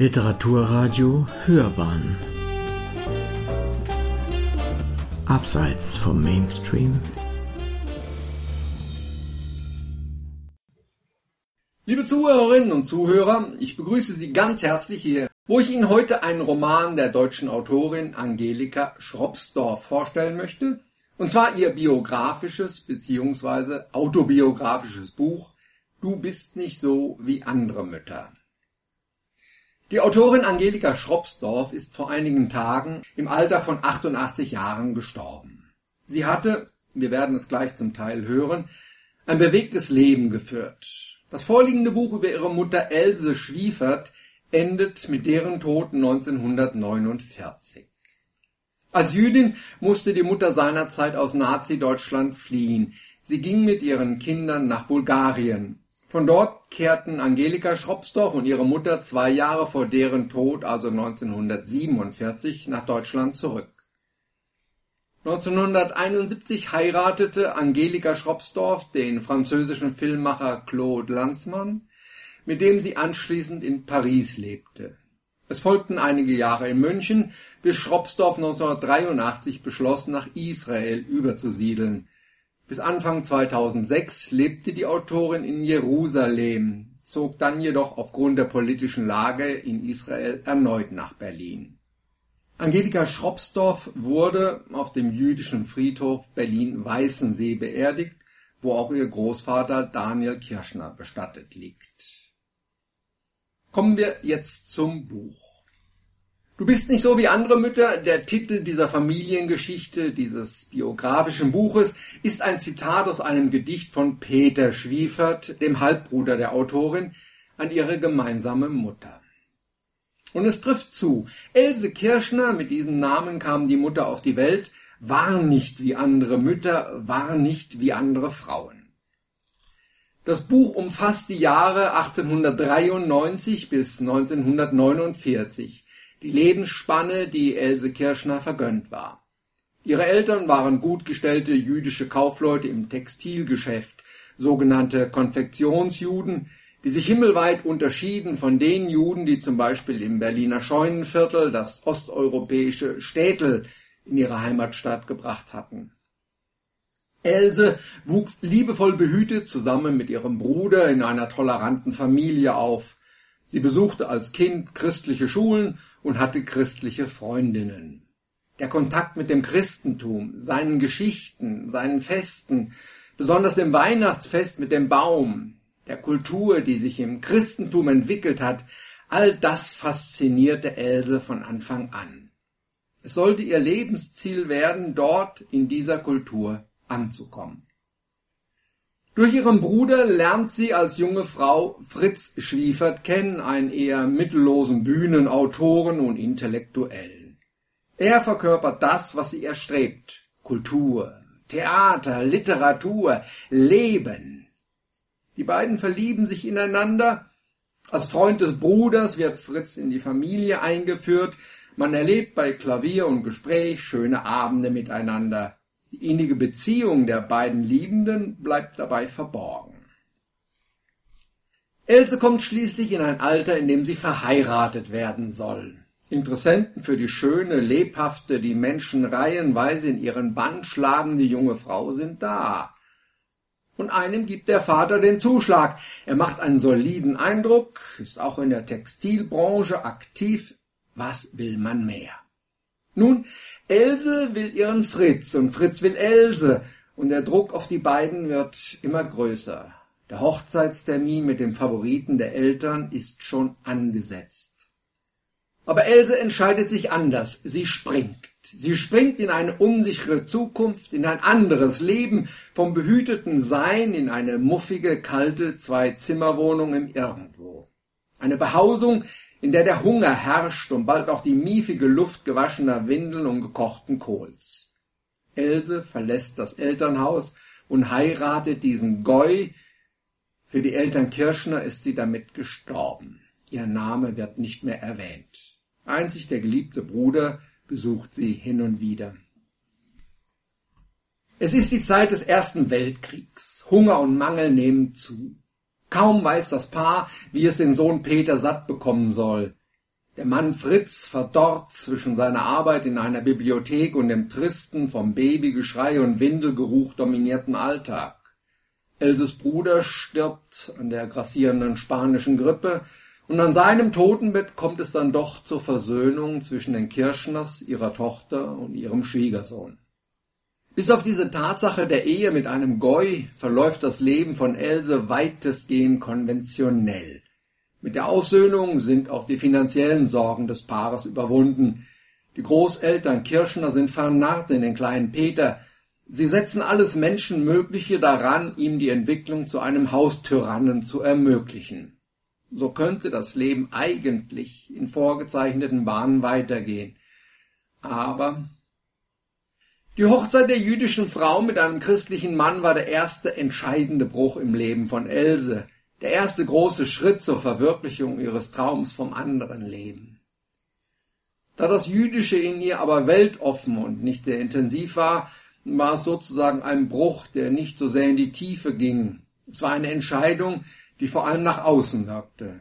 Literaturradio Hörbahn Abseits vom Mainstream Liebe Zuhörerinnen und Zuhörer, ich begrüße Sie ganz herzlich hier, wo ich Ihnen heute einen Roman der deutschen Autorin Angelika Schropsdorf vorstellen möchte, und zwar ihr biografisches bzw. autobiografisches Buch Du bist nicht so wie andere Mütter. Die Autorin Angelika Schropsdorf ist vor einigen Tagen im Alter von 88 Jahren gestorben. Sie hatte, wir werden es gleich zum Teil hören, ein bewegtes Leben geführt. Das vorliegende Buch über ihre Mutter Else Schwiefert endet mit deren Tod 1949. Als Jüdin musste die Mutter seinerzeit aus Nazi-Deutschland fliehen. Sie ging mit ihren Kindern nach Bulgarien. Von dort kehrten Angelika Schropsdorf und ihre Mutter zwei Jahre vor deren Tod, also 1947, nach Deutschland zurück. 1971 heiratete Angelika Schropsdorf den französischen Filmemacher Claude Lanzmann, mit dem sie anschließend in Paris lebte. Es folgten einige Jahre in München, bis Schropsdorf 1983 beschloss, nach Israel überzusiedeln. Bis Anfang 2006 lebte die Autorin in Jerusalem, zog dann jedoch aufgrund der politischen Lage in Israel erneut nach Berlin. Angelika Schropsdorf wurde auf dem jüdischen Friedhof Berlin-Weißensee beerdigt, wo auch ihr Großvater Daniel Kirschner bestattet liegt. Kommen wir jetzt zum Buch. Du bist nicht so wie andere Mütter. Der Titel dieser Familiengeschichte, dieses biografischen Buches, ist ein Zitat aus einem Gedicht von Peter Schwiefert, dem Halbbruder der Autorin, an ihre gemeinsame Mutter. Und es trifft zu. Else Kirschner, mit diesem Namen kam die Mutter auf die Welt, war nicht wie andere Mütter, war nicht wie andere Frauen. Das Buch umfasst die Jahre 1893 bis 1949 die Lebensspanne, die Else Kirschner vergönnt war. Ihre Eltern waren gut gestellte jüdische Kaufleute im Textilgeschäft, sogenannte Konfektionsjuden, die sich himmelweit unterschieden von den Juden, die zum Beispiel im Berliner Scheunenviertel das osteuropäische Städtel in ihre Heimatstadt gebracht hatten. Else wuchs liebevoll behütet zusammen mit ihrem Bruder in einer toleranten Familie auf. Sie besuchte als Kind christliche Schulen und hatte christliche Freundinnen. Der Kontakt mit dem Christentum, seinen Geschichten, seinen Festen, besonders dem Weihnachtsfest mit dem Baum, der Kultur, die sich im Christentum entwickelt hat, all das faszinierte Else von Anfang an. Es sollte ihr Lebensziel werden, dort in dieser Kultur anzukommen. Durch ihren Bruder lernt sie als junge Frau Fritz Schwiefert kennen, einen eher mittellosen Bühnenautoren und Intellektuellen. Er verkörpert das, was sie erstrebt. Kultur, Theater, Literatur, Leben. Die beiden verlieben sich ineinander. Als Freund des Bruders wird Fritz in die Familie eingeführt. Man erlebt bei Klavier und Gespräch schöne Abende miteinander. Die innige Beziehung der beiden Liebenden bleibt dabei verborgen. Else kommt schließlich in ein Alter, in dem sie verheiratet werden soll. Interessenten für die schöne, lebhafte, die Menschen reihenweise in ihren Bann schlagende junge Frau sind da. Und einem gibt der Vater den Zuschlag. Er macht einen soliden Eindruck, ist auch in der Textilbranche aktiv. Was will man mehr? Nun, Else will ihren Fritz und Fritz will Else und der Druck auf die beiden wird immer größer. Der Hochzeitstermin mit dem Favoriten der Eltern ist schon angesetzt. Aber Else entscheidet sich anders. Sie springt. Sie springt in eine unsichere Zukunft, in ein anderes Leben, vom behüteten Sein in eine muffige, kalte Zwei-Zimmer-Wohnung im Irgendwo. Eine Behausung, in der der Hunger herrscht und bald auch die miefige Luft gewaschener Windeln und gekochten Kohls. Else verlässt das Elternhaus und heiratet diesen Goy. Für die Eltern Kirschner ist sie damit gestorben. Ihr Name wird nicht mehr erwähnt. Einzig der geliebte Bruder besucht sie hin und wieder. Es ist die Zeit des Ersten Weltkriegs. Hunger und Mangel nehmen zu. Kaum weiß das Paar, wie es den Sohn Peter satt bekommen soll. Der Mann Fritz verdorrt zwischen seiner Arbeit in einer Bibliothek und dem tristen, vom Babygeschrei und Windelgeruch dominierten Alltag. Elses Bruder stirbt an der grassierenden spanischen Grippe und an seinem Totenbett kommt es dann doch zur Versöhnung zwischen den Kirschners, ihrer Tochter und ihrem Schwiegersohn. Bis auf diese Tatsache der Ehe mit einem Goi verläuft das Leben von Else weitestgehend konventionell. Mit der Aussöhnung sind auch die finanziellen Sorgen des Paares überwunden. Die Großeltern Kirschner sind vernarrt in den kleinen Peter. Sie setzen alles Menschenmögliche daran, ihm die Entwicklung zu einem Haustyrannen zu ermöglichen. So könnte das Leben eigentlich in vorgezeichneten Bahnen weitergehen. Aber die Hochzeit der jüdischen Frau mit einem christlichen Mann war der erste entscheidende Bruch im Leben von Else der erste große Schritt zur Verwirklichung ihres Traums vom anderen Leben. Da das Jüdische in ihr aber weltoffen und nicht sehr intensiv war, war es sozusagen ein Bruch, der nicht so sehr in die Tiefe ging. Es war eine Entscheidung, die vor allem nach außen wirkte.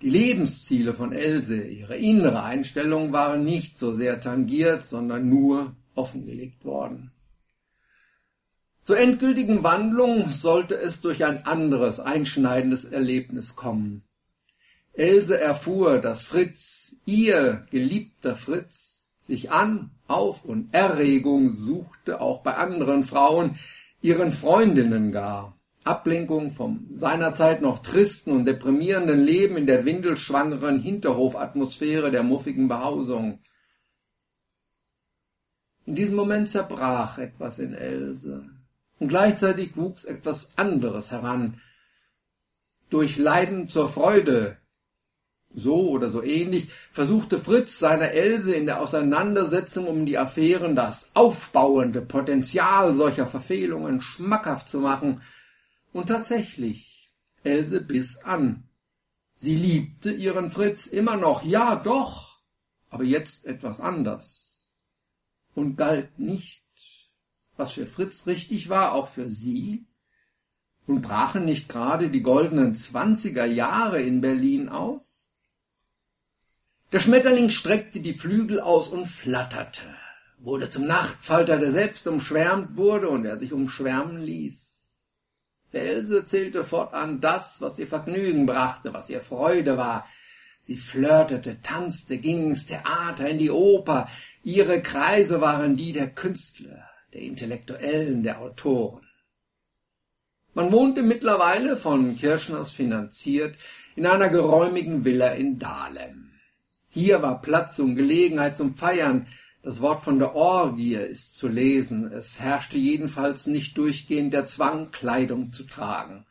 Die Lebensziele von Else, ihre innere Einstellung waren nicht so sehr tangiert, sondern nur offengelegt worden. Zur endgültigen Wandlung sollte es durch ein anderes, einschneidendes Erlebnis kommen. Else erfuhr, dass Fritz, ihr geliebter Fritz, sich an, auf und Erregung suchte, auch bei anderen Frauen, ihren Freundinnen gar. Ablenkung vom seinerzeit noch tristen und deprimierenden Leben in der windelschwangeren Hinterhofatmosphäre der muffigen Behausung. In diesem Moment zerbrach etwas in Else und gleichzeitig wuchs etwas anderes heran. Durch Leiden zur Freude, so oder so ähnlich, versuchte Fritz seiner Else in der Auseinandersetzung um die Affären das aufbauende Potenzial solcher Verfehlungen schmackhaft zu machen, und tatsächlich, Else biss an. Sie liebte ihren Fritz immer noch, ja doch, aber jetzt etwas anders und galt nicht was für Fritz richtig war, auch für sie? Und brachen nicht gerade die goldenen zwanziger Jahre in Berlin aus? Der Schmetterling streckte die Flügel aus und flatterte, wurde zum Nachtfalter, der selbst umschwärmt wurde und der sich umschwärmen ließ. Der Else zählte fortan das, was ihr Vergnügen brachte, was ihr Freude war. Sie flirtete, tanzte, ging ins Theater, in die Oper. Ihre Kreise waren die der Künstler der Intellektuellen, der Autoren. Man wohnte mittlerweile von Kirschners finanziert in einer geräumigen Villa in Dahlem. Hier war Platz und Gelegenheit zum Feiern. Das Wort von der Orgie ist zu lesen. Es herrschte jedenfalls nicht durchgehend der Zwang, Kleidung zu tragen.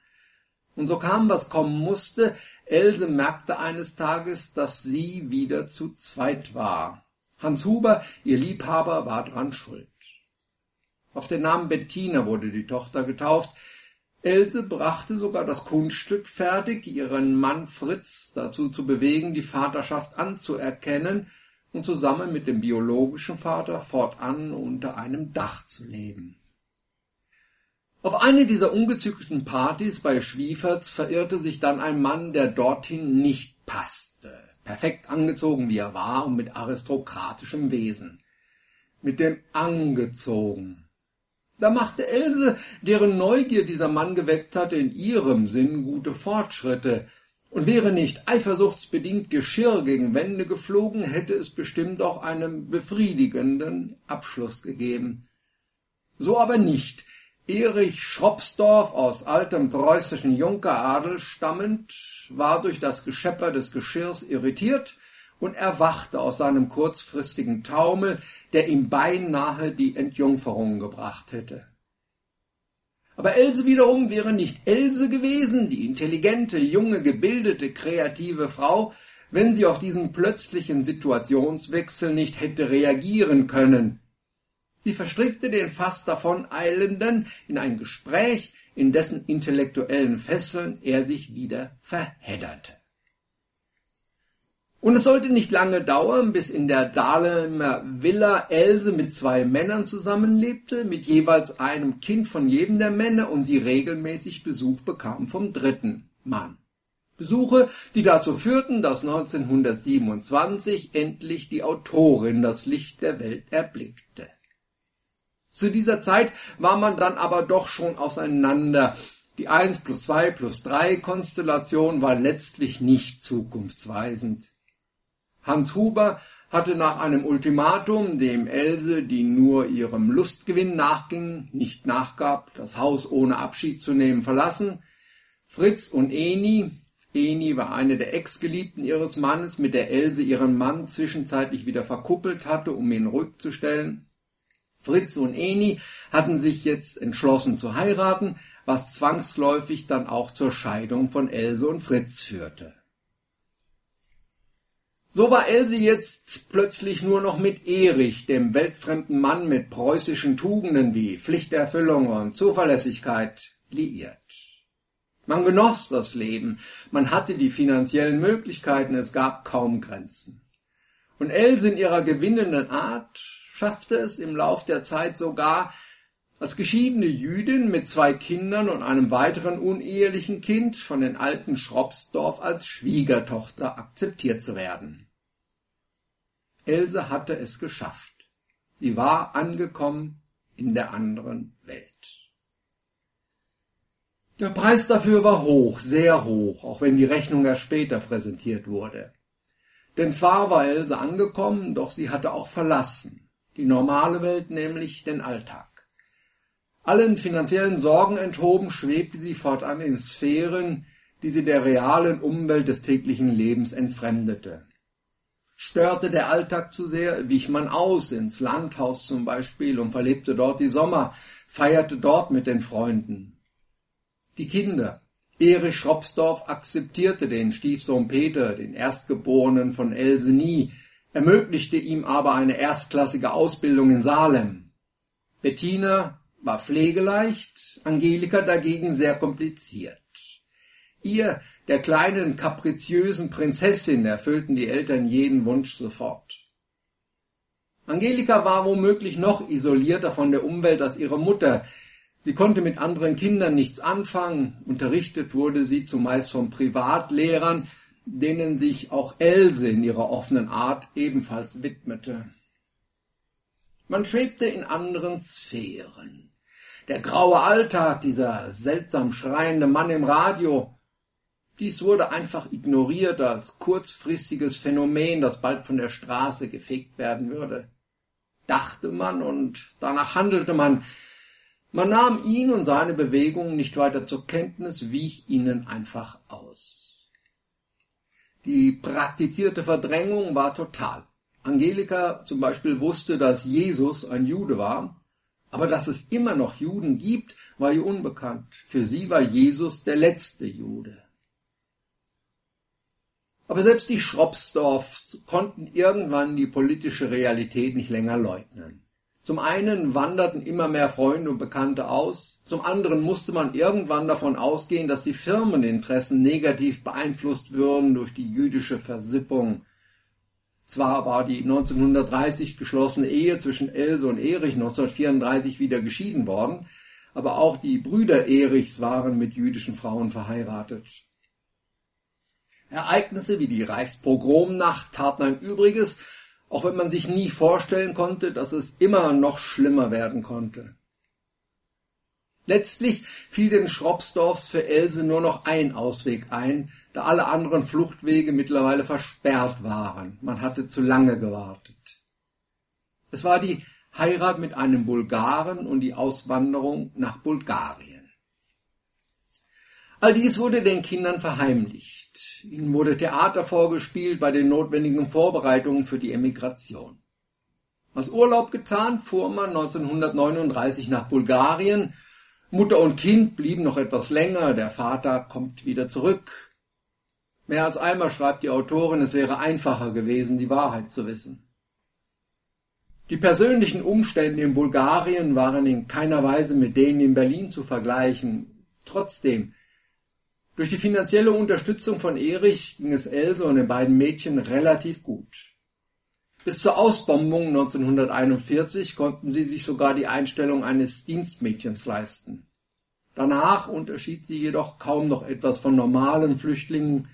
Und so kam, was kommen musste. Else merkte eines Tages, dass sie wieder zu zweit war. Hans Huber, ihr Liebhaber, war dran schuld. Auf den Namen Bettina wurde die Tochter getauft. Else brachte sogar das Kunststück fertig, ihren Mann Fritz dazu zu bewegen, die Vaterschaft anzuerkennen und zusammen mit dem biologischen Vater fortan unter einem Dach zu leben. Auf eine dieser ungezügelten Partys bei Schwieferts verirrte sich dann ein Mann, der dorthin nicht passte, perfekt angezogen wie er war und mit aristokratischem Wesen. Mit dem angezogen da machte Else, deren Neugier dieser Mann geweckt hatte, in ihrem Sinn gute Fortschritte, und wäre nicht eifersuchtsbedingt Geschirr gegen Wände geflogen, hätte es bestimmt auch einen befriedigenden Abschluss gegeben. So aber nicht. Erich Schropsdorf aus altem preußischen Junkeradel stammend, war durch das Geschepper des Geschirrs irritiert und erwachte aus seinem kurzfristigen Taumel, der ihm beinahe die Entjungferung gebracht hätte. Aber Else wiederum wäre nicht Else gewesen, die intelligente, junge, gebildete, kreative Frau, wenn sie auf diesen plötzlichen Situationswechsel nicht hätte reagieren können. Sie verstrickte den fast davon Eilenden in ein Gespräch, in dessen intellektuellen Fesseln er sich wieder verhedderte. Und es sollte nicht lange dauern, bis in der Dahlemer Villa Else mit zwei Männern zusammenlebte, mit jeweils einem Kind von jedem der Männer und sie regelmäßig Besuch bekam vom dritten Mann. Besuche, die dazu führten, dass 1927 endlich die Autorin das Licht der Welt erblickte. Zu dieser Zeit war man dann aber doch schon auseinander. Die 1 plus 2 plus 3 Konstellation war letztlich nicht zukunftsweisend. Hans Huber hatte nach einem Ultimatum, dem Else, die nur ihrem Lustgewinn nachging, nicht nachgab, das Haus ohne Abschied zu nehmen, verlassen. Fritz und Eni, Eni war eine der Ex-Geliebten ihres Mannes, mit der Else ihren Mann zwischenzeitlich wieder verkuppelt hatte, um ihn ruhig zu stellen, Fritz und Eni hatten sich jetzt entschlossen zu heiraten, was zwangsläufig dann auch zur Scheidung von Else und Fritz führte. So war Else jetzt plötzlich nur noch mit Erich, dem weltfremden Mann mit preußischen Tugenden wie Pflichterfüllung und Zuverlässigkeit, liiert. Man genoss das Leben, man hatte die finanziellen Möglichkeiten, es gab kaum Grenzen. Und Else in ihrer gewinnenden Art schaffte es im Lauf der Zeit sogar, als geschiedene Jüdin mit zwei Kindern und einem weiteren unehelichen Kind von den alten Schropsdorf als Schwiegertochter akzeptiert zu werden. Else hatte es geschafft. Sie war angekommen in der anderen Welt. Der Preis dafür war hoch, sehr hoch, auch wenn die Rechnung erst später präsentiert wurde. Denn zwar war Else angekommen, doch sie hatte auch verlassen die normale Welt, nämlich den Alltag. Allen finanziellen Sorgen enthoben schwebte sie fortan in Sphären, die sie der realen Umwelt des täglichen Lebens entfremdete. Störte der Alltag zu sehr, wich man aus, ins Landhaus zum Beispiel, und verlebte dort die Sommer, feierte dort mit den Freunden. Die Kinder. Erich Schropsdorf akzeptierte den Stiefsohn Peter, den Erstgeborenen von Else nie, ermöglichte ihm aber eine erstklassige Ausbildung in Salem. Bettina war pflegeleicht, Angelika dagegen sehr kompliziert. Ihr, der kleinen kapriziösen Prinzessin, erfüllten die Eltern jeden Wunsch sofort. Angelika war womöglich noch isolierter von der Umwelt als ihre Mutter. Sie konnte mit anderen Kindern nichts anfangen, unterrichtet wurde sie zumeist von Privatlehrern, denen sich auch Else in ihrer offenen Art ebenfalls widmete. Man schwebte in anderen Sphären. Der graue Alltag, dieser seltsam schreiende Mann im Radio, dies wurde einfach ignoriert als kurzfristiges Phänomen, das bald von der Straße gefegt werden würde. Dachte man und danach handelte man. Man nahm ihn und seine Bewegungen nicht weiter zur Kenntnis, wich ihnen einfach aus. Die praktizierte Verdrängung war total. Angelika zum Beispiel wusste, dass Jesus ein Jude war, aber dass es immer noch Juden gibt, war ihr unbekannt. Für sie war Jesus der letzte Jude. Aber selbst die Schropsdorfs konnten irgendwann die politische Realität nicht länger leugnen. Zum einen wanderten immer mehr Freunde und Bekannte aus, zum anderen musste man irgendwann davon ausgehen, dass die Firmeninteressen negativ beeinflusst würden durch die jüdische Versippung. Zwar war die 1930 geschlossene Ehe zwischen Else und Erich 1934 wieder geschieden worden, aber auch die Brüder Erichs waren mit jüdischen Frauen verheiratet. Ereignisse wie die Reichspogromnacht taten ein Übriges auch wenn man sich nie vorstellen konnte, dass es immer noch schlimmer werden konnte. Letztlich fiel den Schropsdorfs für Else nur noch ein Ausweg ein, da alle anderen Fluchtwege mittlerweile versperrt waren. Man hatte zu lange gewartet. Es war die Heirat mit einem Bulgaren und die Auswanderung nach Bulgarien. All dies wurde den Kindern verheimlicht. Ihnen wurde Theater vorgespielt bei den notwendigen Vorbereitungen für die Emigration. Als Urlaub getan, fuhr man 1939 nach Bulgarien. Mutter und Kind blieben noch etwas länger, der Vater kommt wieder zurück. Mehr als einmal schreibt die Autorin, es wäre einfacher gewesen, die Wahrheit zu wissen. Die persönlichen Umstände in Bulgarien waren in keiner Weise mit denen in Berlin zu vergleichen. Trotzdem, durch die finanzielle Unterstützung von Erich ging es Else und den beiden Mädchen relativ gut. Bis zur Ausbombung 1941 konnten sie sich sogar die Einstellung eines Dienstmädchens leisten. Danach unterschied sie jedoch kaum noch etwas von normalen Flüchtlingen.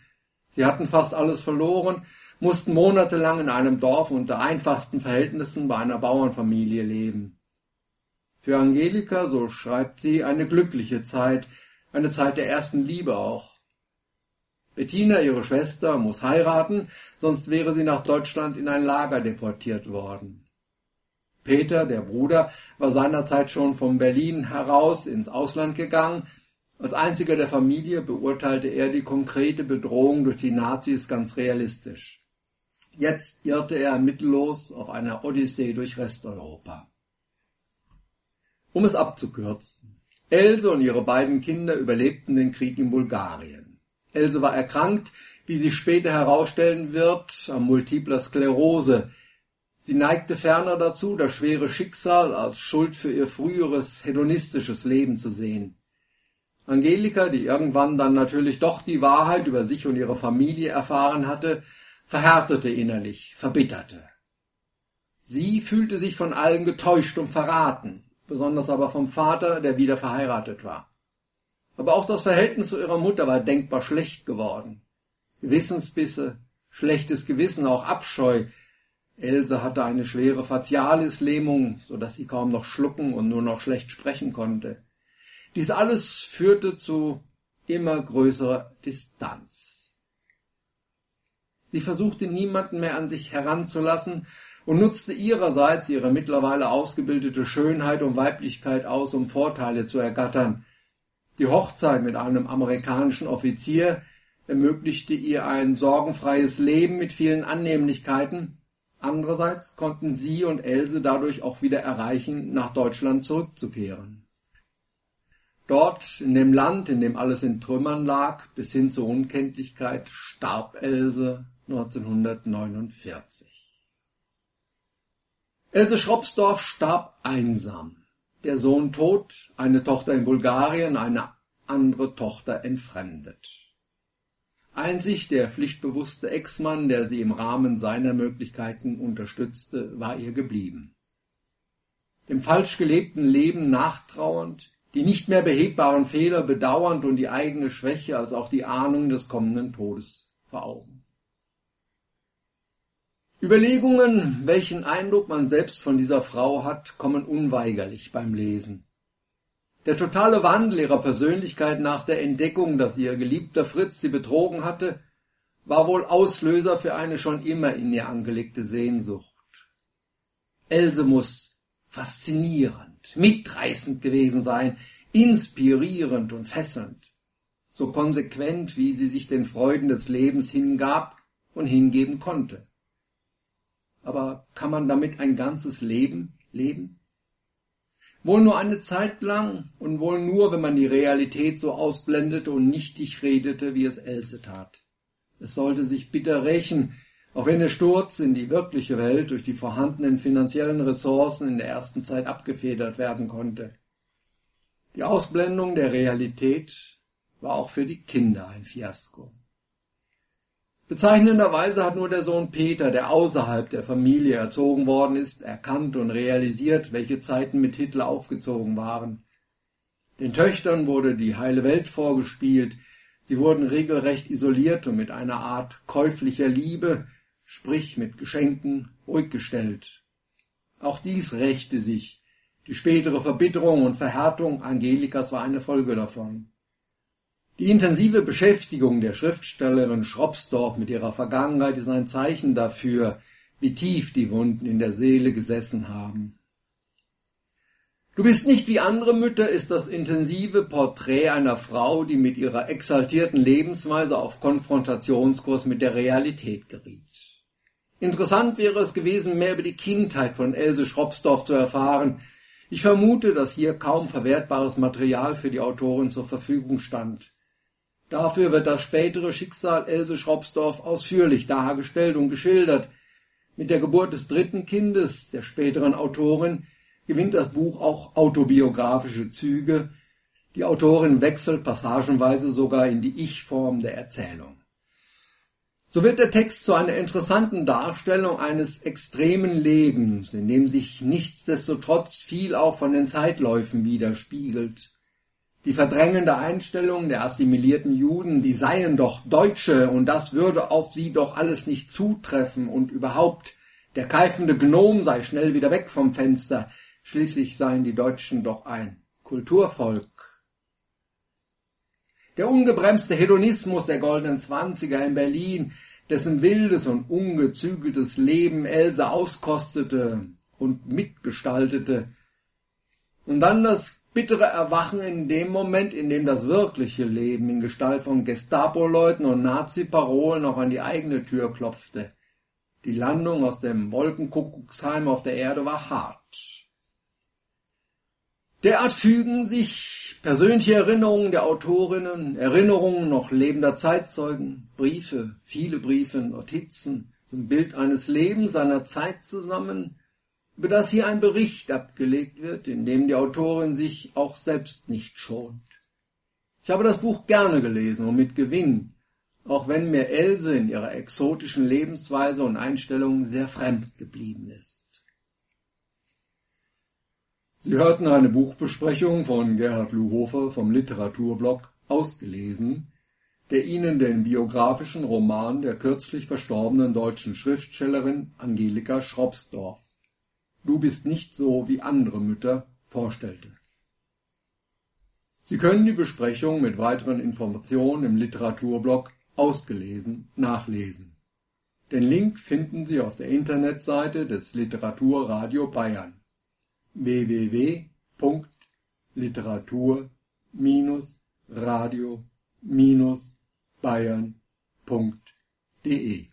Sie hatten fast alles verloren, mussten monatelang in einem Dorf unter einfachsten Verhältnissen bei einer Bauernfamilie leben. Für Angelika, so schreibt sie, eine glückliche Zeit, eine Zeit der ersten Liebe auch. Bettina, ihre Schwester, muss heiraten, sonst wäre sie nach Deutschland in ein Lager deportiert worden. Peter, der Bruder, war seinerzeit schon von Berlin heraus ins Ausland gegangen. Als einziger der Familie beurteilte er die konkrete Bedrohung durch die Nazis ganz realistisch. Jetzt irrte er mittellos auf einer Odyssee durch Resteuropa. Um es abzukürzen. Else und ihre beiden Kinder überlebten den Krieg in Bulgarien. Else war erkrankt, wie sich später herausstellen wird, an multipler Sklerose, Sie neigte ferner dazu, das schwere Schicksal als Schuld für ihr früheres hedonistisches Leben zu sehen. Angelika, die irgendwann dann natürlich doch die Wahrheit über sich und ihre Familie erfahren hatte, verhärtete innerlich, verbitterte. Sie fühlte sich von allen getäuscht und verraten, besonders aber vom Vater, der wieder verheiratet war. Aber auch das Verhältnis zu ihrer Mutter war denkbar schlecht geworden. Gewissensbisse, schlechtes Gewissen, auch Abscheu, Else hatte eine schwere Facialislähmung, so dass sie kaum noch schlucken und nur noch schlecht sprechen konnte. Dies alles führte zu immer größerer Distanz. Sie versuchte niemanden mehr an sich heranzulassen und nutzte ihrerseits ihre mittlerweile ausgebildete Schönheit und Weiblichkeit aus, um Vorteile zu ergattern. Die Hochzeit mit einem amerikanischen Offizier ermöglichte ihr ein sorgenfreies Leben mit vielen Annehmlichkeiten, Andererseits konnten sie und Else dadurch auch wieder erreichen, nach Deutschland zurückzukehren. Dort, in dem Land, in dem alles in Trümmern lag, bis hin zur Unkenntlichkeit, starb Else 1949. Else Schropsdorf starb einsam. Der Sohn tot, eine Tochter in Bulgarien, eine andere Tochter entfremdet. Einzig der pflichtbewusste Ex-Mann, der sie im Rahmen seiner Möglichkeiten unterstützte, war ihr geblieben. Dem falsch gelebten Leben nachtrauernd, die nicht mehr behebbaren Fehler bedauernd und die eigene Schwäche als auch die Ahnung des kommenden Todes vor Augen. Überlegungen, welchen Eindruck man selbst von dieser Frau hat, kommen unweigerlich beim Lesen. Der totale Wandel ihrer Persönlichkeit nach der Entdeckung, dass ihr geliebter Fritz sie betrogen hatte, war wohl Auslöser für eine schon immer in ihr angelegte Sehnsucht. Else muss faszinierend, mitreißend gewesen sein, inspirierend und fesselnd, so konsequent, wie sie sich den Freuden des Lebens hingab und hingeben konnte. Aber kann man damit ein ganzes Leben leben? Wohl nur eine Zeit lang und wohl nur, wenn man die Realität so ausblendete und nichtig redete, wie es Else tat. Es sollte sich bitter rächen, auch wenn der Sturz in die wirkliche Welt durch die vorhandenen finanziellen Ressourcen in der ersten Zeit abgefedert werden konnte. Die Ausblendung der Realität war auch für die Kinder ein Fiasko. Bezeichnenderweise hat nur der Sohn Peter, der außerhalb der Familie erzogen worden ist, erkannt und realisiert, welche Zeiten mit Hitler aufgezogen waren. Den Töchtern wurde die heile Welt vorgespielt, sie wurden regelrecht isoliert und mit einer Art käuflicher Liebe, sprich mit Geschenken, ruhig gestellt. Auch dies rächte sich. Die spätere Verbitterung und Verhärtung Angelikas war eine Folge davon. Die intensive Beschäftigung der Schriftstellerin Schropsdorf mit ihrer Vergangenheit ist ein Zeichen dafür, wie tief die Wunden in der Seele gesessen haben. Du bist nicht wie andere Mütter ist das intensive Porträt einer Frau, die mit ihrer exaltierten Lebensweise auf Konfrontationskurs mit der Realität geriet. Interessant wäre es gewesen, mehr über die Kindheit von Else Schropsdorf zu erfahren. Ich vermute, dass hier kaum verwertbares Material für die Autorin zur Verfügung stand. Dafür wird das spätere Schicksal Else Schropsdorf ausführlich dargestellt und geschildert. Mit der Geburt des dritten Kindes, der späteren Autorin, gewinnt das Buch auch autobiografische Züge. Die Autorin wechselt passagenweise sogar in die Ich-Form der Erzählung. So wird der Text zu einer interessanten Darstellung eines extremen Lebens, in dem sich nichtsdestotrotz viel auch von den Zeitläufen widerspiegelt. Die verdrängende Einstellung der assimilierten Juden, sie seien doch Deutsche und das würde auf sie doch alles nicht zutreffen und überhaupt der keifende Gnom sei schnell wieder weg vom Fenster, schließlich seien die Deutschen doch ein Kulturvolk. Der ungebremste Hedonismus der goldenen Zwanziger in Berlin, dessen wildes und ungezügeltes Leben Else auskostete und mitgestaltete, und dann das bittere Erwachen in dem Moment, in dem das wirkliche Leben in Gestalt von Gestapo-Leuten und Nazi-Parolen auch an die eigene Tür klopfte. Die Landung aus dem Wolkenkuckucksheim auf der Erde war hart. Derart fügen sich persönliche Erinnerungen der Autorinnen, Erinnerungen noch lebender Zeitzeugen, Briefe, viele Briefe, Notizen zum Bild eines Lebens einer Zeit zusammen, über das hier ein Bericht abgelegt wird, in dem die Autorin sich auch selbst nicht schont. Ich habe das Buch gerne gelesen und mit Gewinn, auch wenn mir Else in ihrer exotischen Lebensweise und Einstellung sehr fremd geblieben ist. Sie hörten eine Buchbesprechung von Gerhard Luhofer vom Literaturblog ausgelesen, der Ihnen den biografischen Roman der kürzlich verstorbenen deutschen Schriftstellerin Angelika Schropsdorf Du bist nicht so wie andere Mütter vorstellte. Sie können die Besprechung mit weiteren Informationen im Literaturblog ausgelesen nachlesen. Den Link finden Sie auf der Internetseite des Literaturradio Bayern www.literatur-radio-bayern.de